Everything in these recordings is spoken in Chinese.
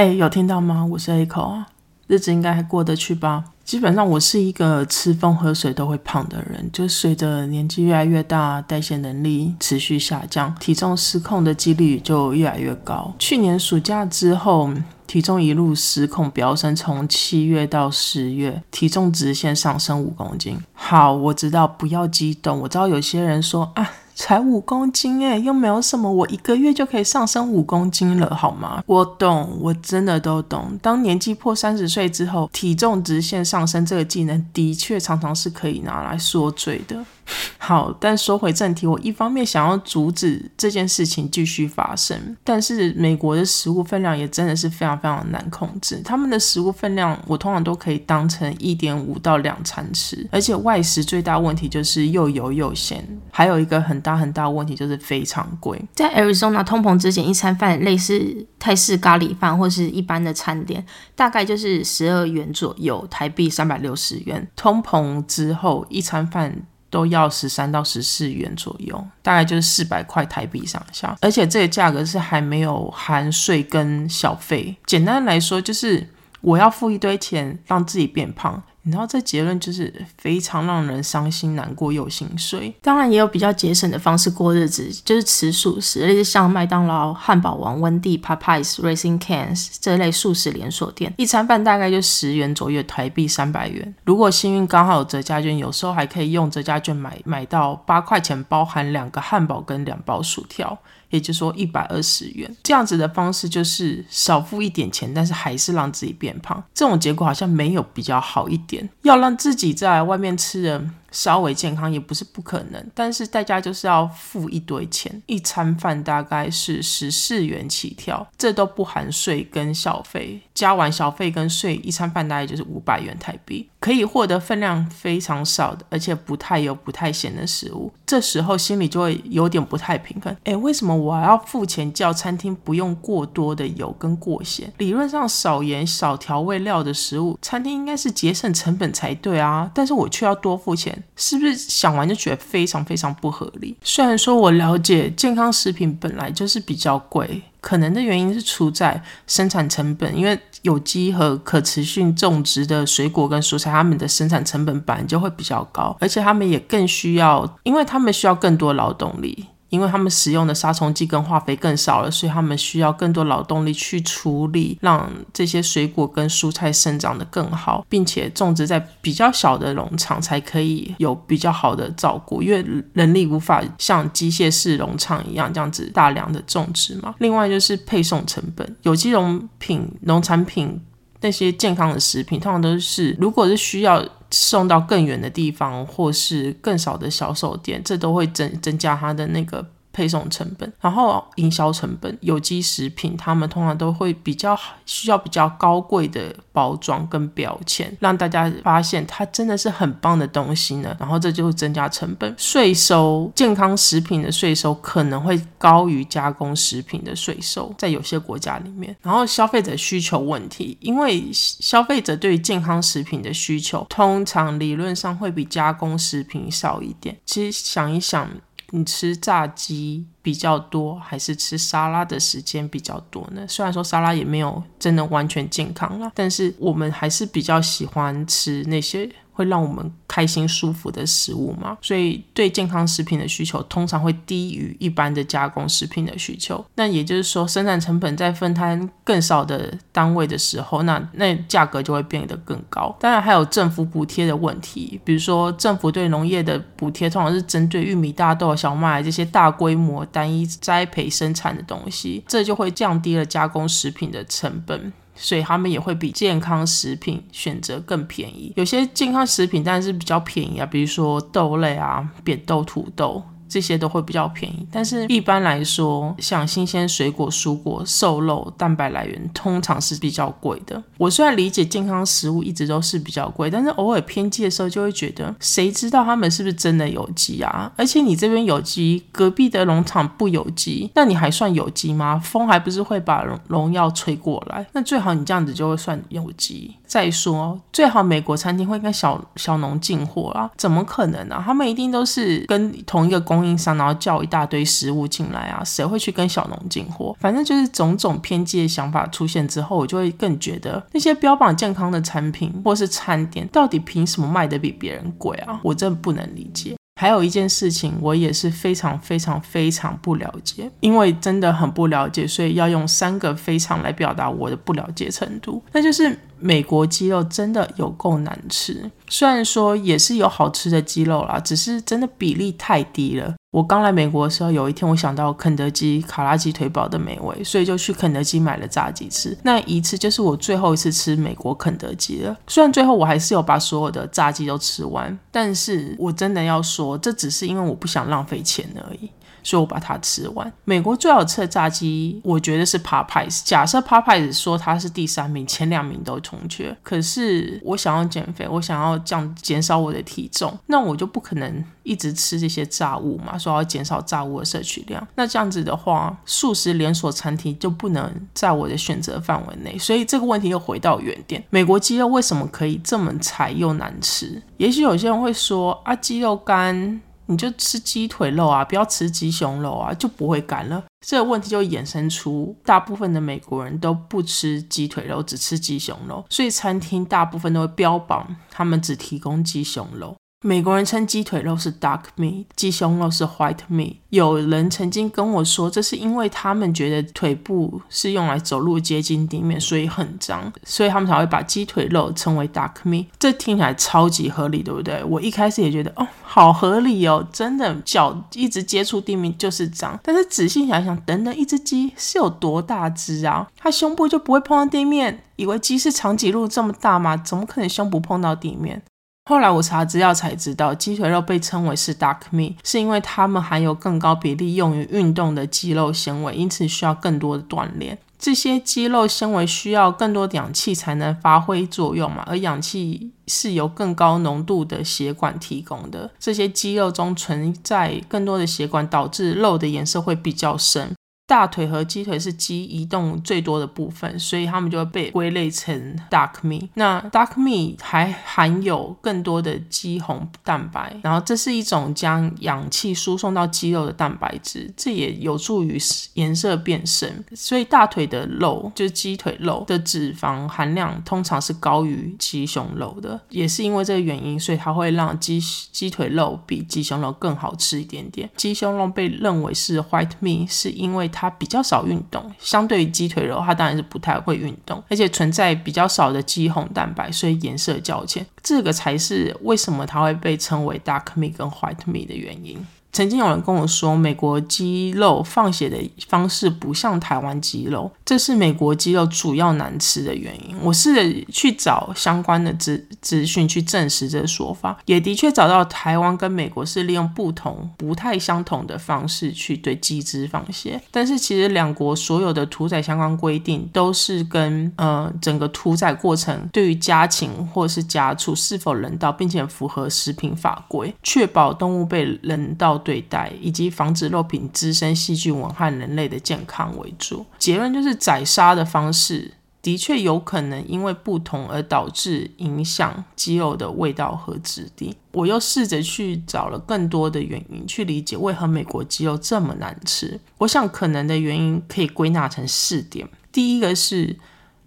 嘿，有听到吗？我是 A 口啊，日子应该还过得去吧？基本上我是一个吃风喝水都会胖的人，就随着年纪越来越大，代谢能力持续下降，体重失控的几率就越来越高。去年暑假之后，体重一路失控飙升，从七月到十月，体重直线上升五公斤。好，我知道，不要激动。我知道有些人说啊。才五公斤诶，又没有什么，我一个月就可以上升五公斤了，好吗？我懂，我真的都懂。当年纪破三十岁之后，体重直线上升这个技能，的确常常是可以拿来说嘴的。好，但说回正题，我一方面想要阻止这件事情继续发生，但是美国的食物分量也真的是非常非常难控制。他们的食物分量，我通常都可以当成一点五到两餐吃，而且外食最大问题就是又油又咸，还有一个很很大问题就是非常贵。在 Arizona 通膨之前，一餐饭类似泰式咖喱饭或是一般的餐点，大概就是十二元左右，台币三百六十元。通膨之后，一餐饭。都要十三到十四元左右，大概就是四百块台币上下，而且这个价格是还没有含税跟小费。简单来说，就是我要付一堆钱让自己变胖。然后这结论就是非常让人伤心难过又心碎。当然也有比较节省的方式过日子，就是吃素食，类似像麦当劳、汉堡王、温蒂、Papa's、Racing Cans 这类素食连锁店，一餐饭大概就十元左右，台币三百元。如果幸运刚好有折价券，有时候还可以用折价券买买到八块钱，包含两个汉堡跟两包薯条。也就是说，一百二十元这样子的方式，就是少付一点钱，但是还是让自己变胖。这种结果好像没有比较好一点。要让自己在外面吃的。稍微健康也不是不可能，但是代价就是要付一堆钱，一餐饭大概是十四元起跳，这都不含税跟小费，加完小费跟税，一餐饭大概就是五百元台币，可以获得分量非常少的，而且不太油、不太咸的食物。这时候心里就会有点不太平衡，哎，为什么我要付钱叫餐厅不用过多的油跟过咸？理论上少盐、少调味料的食物，餐厅应该是节省成本才对啊，但是我却要多付钱。是不是想完就觉得非常非常不合理？虽然说我了解健康食品本来就是比较贵，可能的原因是出在生产成本，因为有机和可持续种植的水果跟蔬菜，它们的生产成本本来就会比较高，而且它们也更需要，因为它们需要更多劳动力。因为他们使用的杀虫剂跟化肥更少了，所以他们需要更多劳动力去处理，让这些水果跟蔬菜生长得更好，并且种植在比较小的农场才可以有比较好的照顾，因为人力无法像机械式农场一样这样子大量的种植嘛。另外就是配送成本，有机农品、农产品。那些健康的食品，通常都是如果是需要送到更远的地方，或是更少的销售点，这都会增增加它的那个。配送成本，然后营销成本，有机食品他们通常都会比较需要比较高贵的包装跟标签，让大家发现它真的是很棒的东西呢。然后这就会增加成本，税收健康食品的税收可能会高于加工食品的税收，在有些国家里面。然后消费者需求问题，因为消费者对于健康食品的需求，通常理论上会比加工食品少一点。其实想一想。你吃炸鸡比较多，还是吃沙拉的时间比较多呢？虽然说沙拉也没有真的完全健康啦，但是我们还是比较喜欢吃那些。会让我们开心舒服的食物嘛，所以对健康食品的需求通常会低于一般的加工食品的需求。那也就是说，生产成本在分摊更少的单位的时候，那那价格就会变得更高。当然还有政府补贴的问题，比如说政府对农业的补贴通常是针对玉米、大豆、小麦这些大规模单一栽培生产的东西，这就会降低了加工食品的成本。所以他们也会比健康食品选择更便宜。有些健康食品当然是比较便宜啊，比如说豆类啊、扁豆、土豆。这些都会比较便宜，但是一般来说，像新鲜水果、蔬果、瘦肉、蛋白来源，通常是比较贵的。我虽然理解健康食物一直都是比较贵，但是偶尔偏激的时候，就会觉得谁知道他们是不是真的有机啊？而且你这边有机，隔壁的农场不有机，那你还算有机吗？风还不是会把农农药吹过来？那最好你这样子就会算有机。再说，最好美国餐厅会跟小小农进货啊？怎么可能呢？他们一定都是跟同一个供应商，然后叫一大堆食物进来啊？谁会去跟小农进货？反正就是种种偏激的想法出现之后，我就会更觉得那些标榜健康的产品或是餐点，到底凭什么卖得比别人贵啊？我真的不能理解。还有一件事情，我也是非常非常非常不了解，因为真的很不了解，所以要用三个非常来表达我的不了解程度，那就是。美国鸡肉真的有够难吃，虽然说也是有好吃的鸡肉啦，只是真的比例太低了。我刚来美国的时候，有一天我想到肯德基卡拉鸡腿堡的美味，所以就去肯德基买了炸鸡吃。那一次就是我最后一次吃美国肯德基了。虽然最后我还是有把所有的炸鸡都吃完，但是我真的要说，这只是因为我不想浪费钱而已。所以我把它吃完。美国最好吃的炸鸡，我觉得是 Popeyes。假设 Popeyes 说它是第三名，前两名都重缺。可是我想要减肥，我想要降减少我的体重，那我就不可能一直吃这些炸物嘛。说要减少炸物的摄取量，那这样子的话，素食连锁餐厅就不能在我的选择范围内。所以这个问题又回到原点：美国鸡肉为什么可以这么柴又难吃？也许有些人会说啊，鸡肉干。你就吃鸡腿肉啊，不要吃鸡胸肉啊，就不会干了。这个问题就衍生出，大部分的美国人都不吃鸡腿肉，只吃鸡胸肉，所以餐厅大部分都会标榜他们只提供鸡胸肉。美国人称鸡腿肉是 dark meat，鸡胸肉是 white meat。有人曾经跟我说，这是因为他们觉得腿部是用来走路接近地面，所以很脏，所以他们才会把鸡腿肉称为 dark meat。这听起来超级合理，对不对？我一开始也觉得，哦，好合理哦，真的，脚一直接触地面就是脏。但是仔细想想，等等，一只鸡是有多大只啊？它胸部就不会碰到地面？以为鸡是长颈鹿这么大吗？怎么可能胸部碰到地面？后来我查资料才知道，鸡腿肉被称为是 dark meat，是因为它们含有更高比例用于运动的肌肉纤维，因此需要更多的锻炼。这些肌肉纤维需要更多的氧气才能发挥作用嘛，而氧气是由更高浓度的血管提供的。这些肌肉中存在更多的血管，导致肉的颜色会比较深。大腿和鸡腿是鸡移动最多的部分，所以它们就会被归类成 dark meat。那 dark meat 还含有更多的肌红蛋白，然后这是一种将氧气输送到肌肉的蛋白质，这也有助于颜色变深。所以大腿的肉就是鸡腿肉的脂肪含量通常是高于鸡胸肉的，也是因为这个原因，所以它会让鸡鸡腿肉比鸡胸肉更好吃一点点。鸡胸肉被认为是 white meat，是因为它它比较少运动，相对于鸡腿肉，它当然是不太会运动，而且存在比较少的肌红蛋白，所以颜色较浅。这个才是为什么它会被称为 dark meat 跟 white meat 的原因。曾经有人跟我说，美国鸡肉放血的方式不像台湾鸡肉，这是美国鸡肉主要难吃的原因。我试着去找相关的资资讯去证实这个说法，也的确找到台湾跟美国是利用不同、不太相同的方式去对鸡只放血。但是其实两国所有的屠宰相关规定都是跟呃整个屠宰过程对于家禽或是家畜是否人道，并且符合食品法规，确保动物被人道。对待以及防止肉品滋生细菌危害人类的健康为主。结论就是宰杀的方式的确有可能因为不同而导致影响鸡肉的味道和质地。我又试着去找了更多的原因去理解为何美国鸡肉这么难吃。我想可能的原因可以归纳成四点。第一个是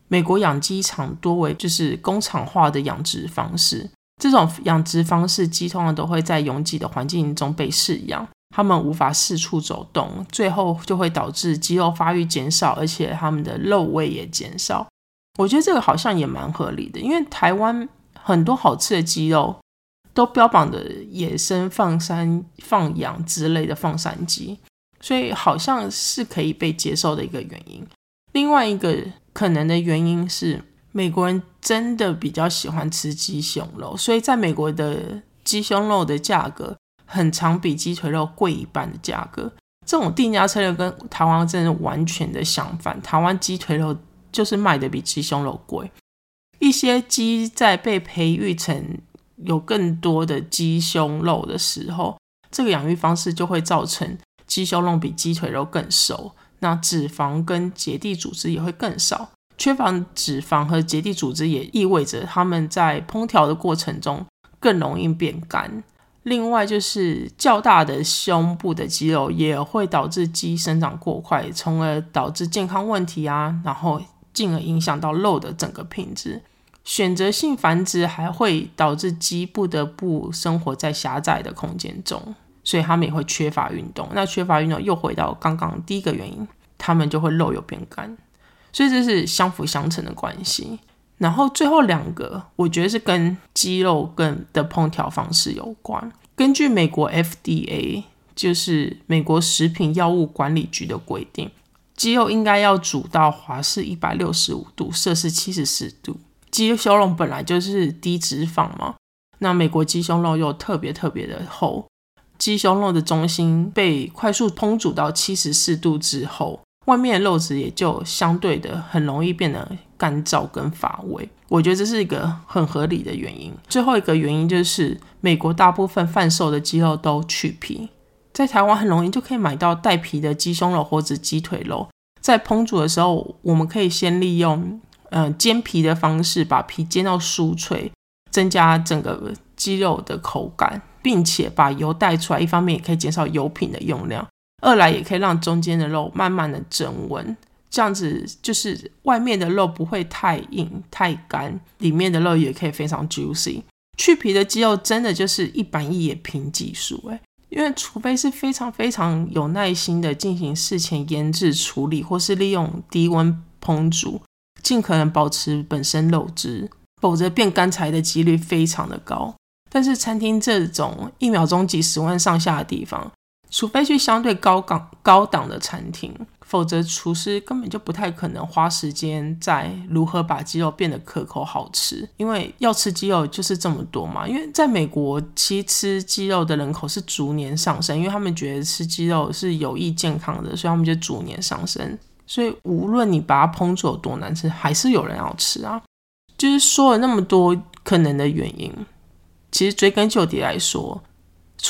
美国养鸡场多为就是工厂化的养殖方式。这种养殖方式，鸡通常都会在拥挤的环境中被饲养，它们无法四处走动，最后就会导致肌肉发育减少，而且它们的肉味也减少。我觉得这个好像也蛮合理的，因为台湾很多好吃的鸡肉都标榜的野生放山放养之类的放山鸡，所以好像是可以被接受的一个原因。另外一个可能的原因是。美国人真的比较喜欢吃鸡胸肉，所以在美国的鸡胸肉的价格很常比鸡腿肉贵一半的价格。这种定价策略跟台湾真的完全的相反。台湾鸡腿肉就是卖的比鸡胸肉贵。一些鸡在被培育成有更多的鸡胸肉的时候，这个养育方式就会造成鸡胸肉比鸡腿肉更熟，那脂肪跟结缔组织也会更少。缺乏脂肪和结缔组织也意味着它们在烹调的过程中更容易变干，另外就是较大的胸部的肌肉也会导致肌生长过快，从而导致健康问题啊，然后进而影响到肉的整个品质。选择性繁殖还会导致鸡不得不生活在狭窄的空间中，所以它们也会缺乏运动。那缺乏运动又回到刚刚第一个原因，它们就会肉有变干，所以这是相辅相成的关系。然后最后两个，我觉得是跟鸡肉跟的烹调方式有关。根据美国 FDA，就是美国食品药物管理局的规定，鸡肉应该要煮到华氏一百六十五度，摄氏七十四度。鸡胸肉本来就是低脂肪嘛，那美国鸡胸肉又特别特别的厚，鸡胸肉的中心被快速烹煮到七十四度之后，外面的肉质也就相对的很容易变得干燥跟乏味。我觉得这是一个很合理的原因。最后一个原因就是美国大部分贩售的鸡肉都去皮，在台湾很容易就可以买到带皮的鸡胸肉或者鸡腿肉，在烹煮的时候，我们可以先利用。嗯，煎皮的方式把皮煎到酥脆，增加整个鸡肉的口感，并且把油带出来。一方面也可以减少油品的用量，二来也可以让中间的肉慢慢的增温，这样子就是外面的肉不会太硬太干，里面的肉也可以非常 juicy。去皮的鸡肉真的就是一板一眼凭技术，诶，因为除非是非常非常有耐心的进行事前腌制处理，或是利用低温烹煮。尽可能保持本身肉质，否则变干柴的几率非常的高。但是餐厅这种一秒钟几十万上下的地方，除非去相对高档高档的餐厅，否则厨师根本就不太可能花时间在如何把鸡肉变得可口好吃。因为要吃鸡肉就是这么多嘛。因为在美国，其实吃鸡肉的人口是逐年上升，因为他们觉得吃鸡肉是有益健康的，所以他们就逐年上升。所以无论你把它烹煮有多难吃，还是有人要吃啊。就是说了那么多可能的原因，其实追根究底来说，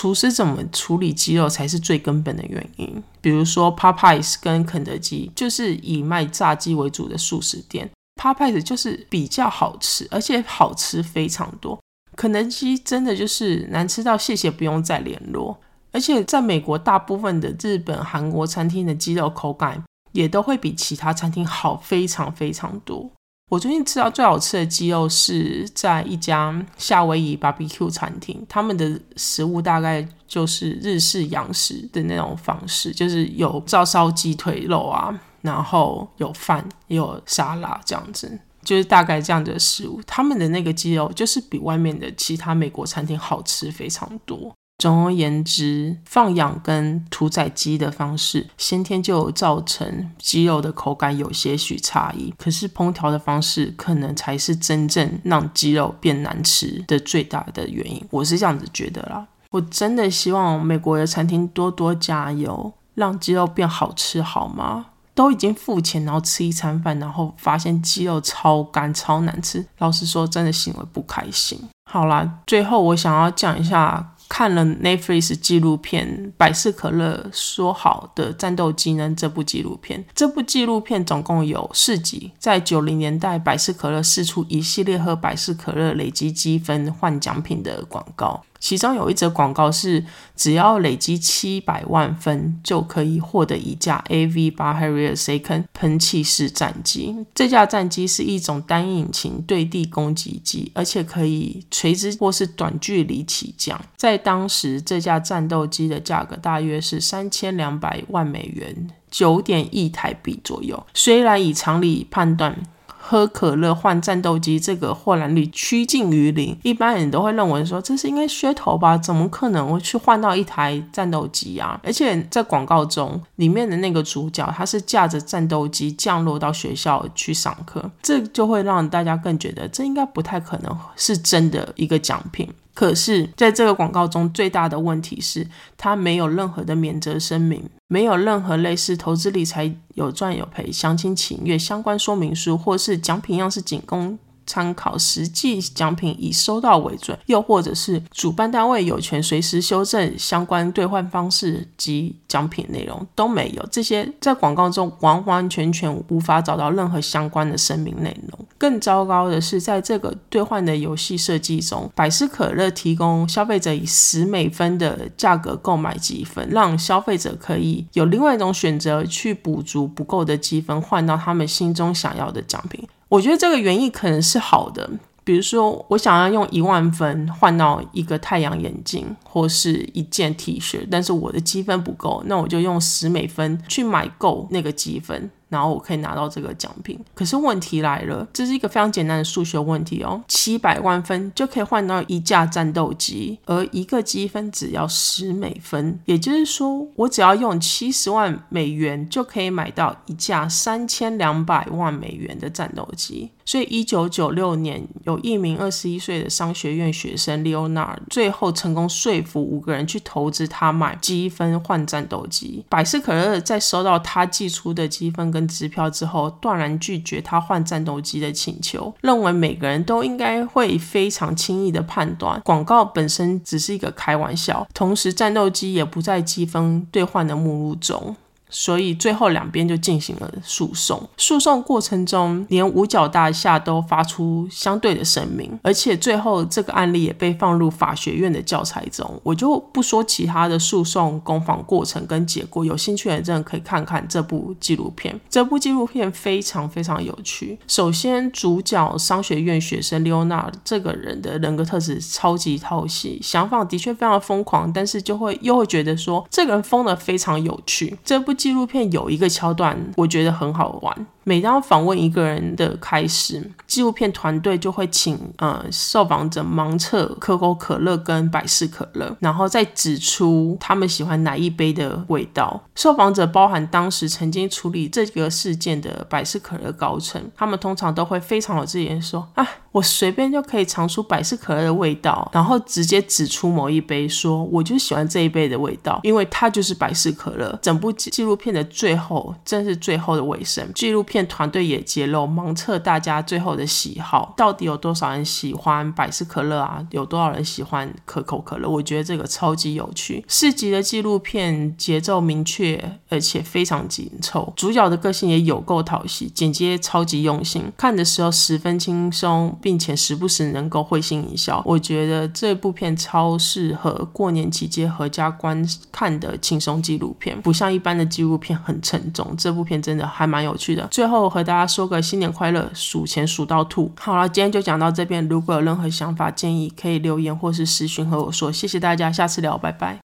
厨师怎么处理鸡肉才是最根本的原因。比如说，Popeyes 跟肯德基就是以卖炸鸡为主的素食店，Popeyes 就是比较好吃，而且好吃非常多。肯德基真的就是难吃到谢谢不用再联络。而且在美国，大部分的日本、韩国餐厅的鸡肉口感。也都会比其他餐厅好非常非常多。我最近吃到最好吃的鸡肉是在一家夏威夷 BBQ 餐厅，他们的食物大概就是日式洋食的那种方式，就是有照烧鸡腿肉啊，然后有饭有沙拉这样子，就是大概这样的食物。他们的那个鸡肉就是比外面的其他美国餐厅好吃非常多。总而言之，放养跟屠宰鸡的方式，先天就造成鸡肉的口感有些许差异。可是烹调的方式，可能才是真正让鸡肉变难吃的最大的原因。我是这样子觉得啦。我真的希望美国的餐厅多多加油，让鸡肉变好吃，好吗？都已经付钱，然后吃一餐饭，然后发现鸡肉超干、超难吃，老实说，真的心里不开心。好啦，最后我想要讲一下。看了 Netflix 纪录片《百事可乐说好的战斗机呢》这部纪录片，这部纪录片总共有四集。在九零年代，百事可乐试出一系列喝百事可乐累积积分换奖品的广告。其中有一则广告是，只要累积七百万分就可以获得一架 AV 八 Harrier Second 喷气式战机。这架战机是一种单引擎对地攻击机，而且可以垂直或是短距离起降。在当时，这架战斗机的价格大约是三千两百万美元，九点亿台币左右。虽然以常理判断，喝可乐换战斗机，这个获蓝率趋近于零。一般人都会认为说这是应该噱头吧？怎么可能会去换到一台战斗机啊？而且在广告中，里面的那个主角他是驾着战斗机降落到学校去上课，这就会让大家更觉得这应该不太可能是真的一个奖品。可是，在这个广告中，最大的问题是它没有任何的免责声明，没有任何类似投资理财有赚有赔、详情请阅相关说明书，或是奖品样式仅供参考实际奖品以收到为准，又或者是主办单位有权随时修正相关兑换方式及奖品内容都没有。这些在广告中完完全全无法找到任何相关的声明内容。更糟糕的是，在这个兑换的游戏设计中，百事可乐提供消费者以十美分的价格购买积分，让消费者可以有另外一种选择去补足不够的积分，换到他们心中想要的奖品。我觉得这个原意可能是好的，比如说我想要用一万分换到一个太阳眼镜或是一件 T 恤，但是我的积分不够，那我就用十美分去买够那个积分。然后我可以拿到这个奖品，可是问题来了，这是一个非常简单的数学问题哦。七百万分就可以换到一架战斗机，而一个积分只要十美分，也就是说，我只要用七十万美元就可以买到一架三千两百万美元的战斗机。所以，一九九六年，有一名二十一岁的商学院学生 Leonard 最后成功说服五个人去投资他买积分换战斗机。百事可乐在收到他寄出的积分跟支票之后，断然拒绝他换战斗机的请求，认为每个人都应该会非常轻易的判断广告本身只是一个开玩笑，同时战斗机也不在积分兑换的目录中。所以最后两边就进行了诉讼。诉讼过程中，连五角大厦都发出相对的声明，而且最后这个案例也被放入法学院的教材中。我就不说其他的诉讼攻防过程跟结果，有兴趣的人可以看看这部纪录片。这部纪录片非常非常有趣。首先，主角商学院学生 Leona 这个人的人格特质超级讨喜，想法的确非常疯狂，但是就会又会觉得说这个人疯的非常有趣。这部。纪录片有一个桥段，我觉得很好玩。每当访问一个人的开始，纪录片团队就会请呃受访者盲测可口可乐跟百事可乐，然后再指出他们喜欢哪一杯的味道。受访者包含当时曾经处理这个事件的百事可乐高层，他们通常都会非常有自信说：“啊，我随便就可以尝出百事可乐的味道，然后直接指出某一杯，说我就喜欢这一杯的味道，因为它就是百事可乐。”整部纪录片的最后，正是最后的尾声，纪录。片团队也揭露，盲测大家最后的喜好，到底有多少人喜欢百事可乐啊？有多少人喜欢可口可乐？我觉得这个超级有趣。四集的纪录片节奏明确，而且非常紧凑，主角的个性也有够讨喜，剪接超级用心，看的时候十分轻松，并且时不时能够会心一笑。我觉得这部片超适合过年期间合家观看的轻松纪录片，不像一般的纪录片很沉重。这部片真的还蛮有趣的。最后和大家说个新年快乐，数钱数到吐。好了，今天就讲到这边。如果有任何想法建议，可以留言或是私讯和我说。谢谢大家，下次聊，拜拜。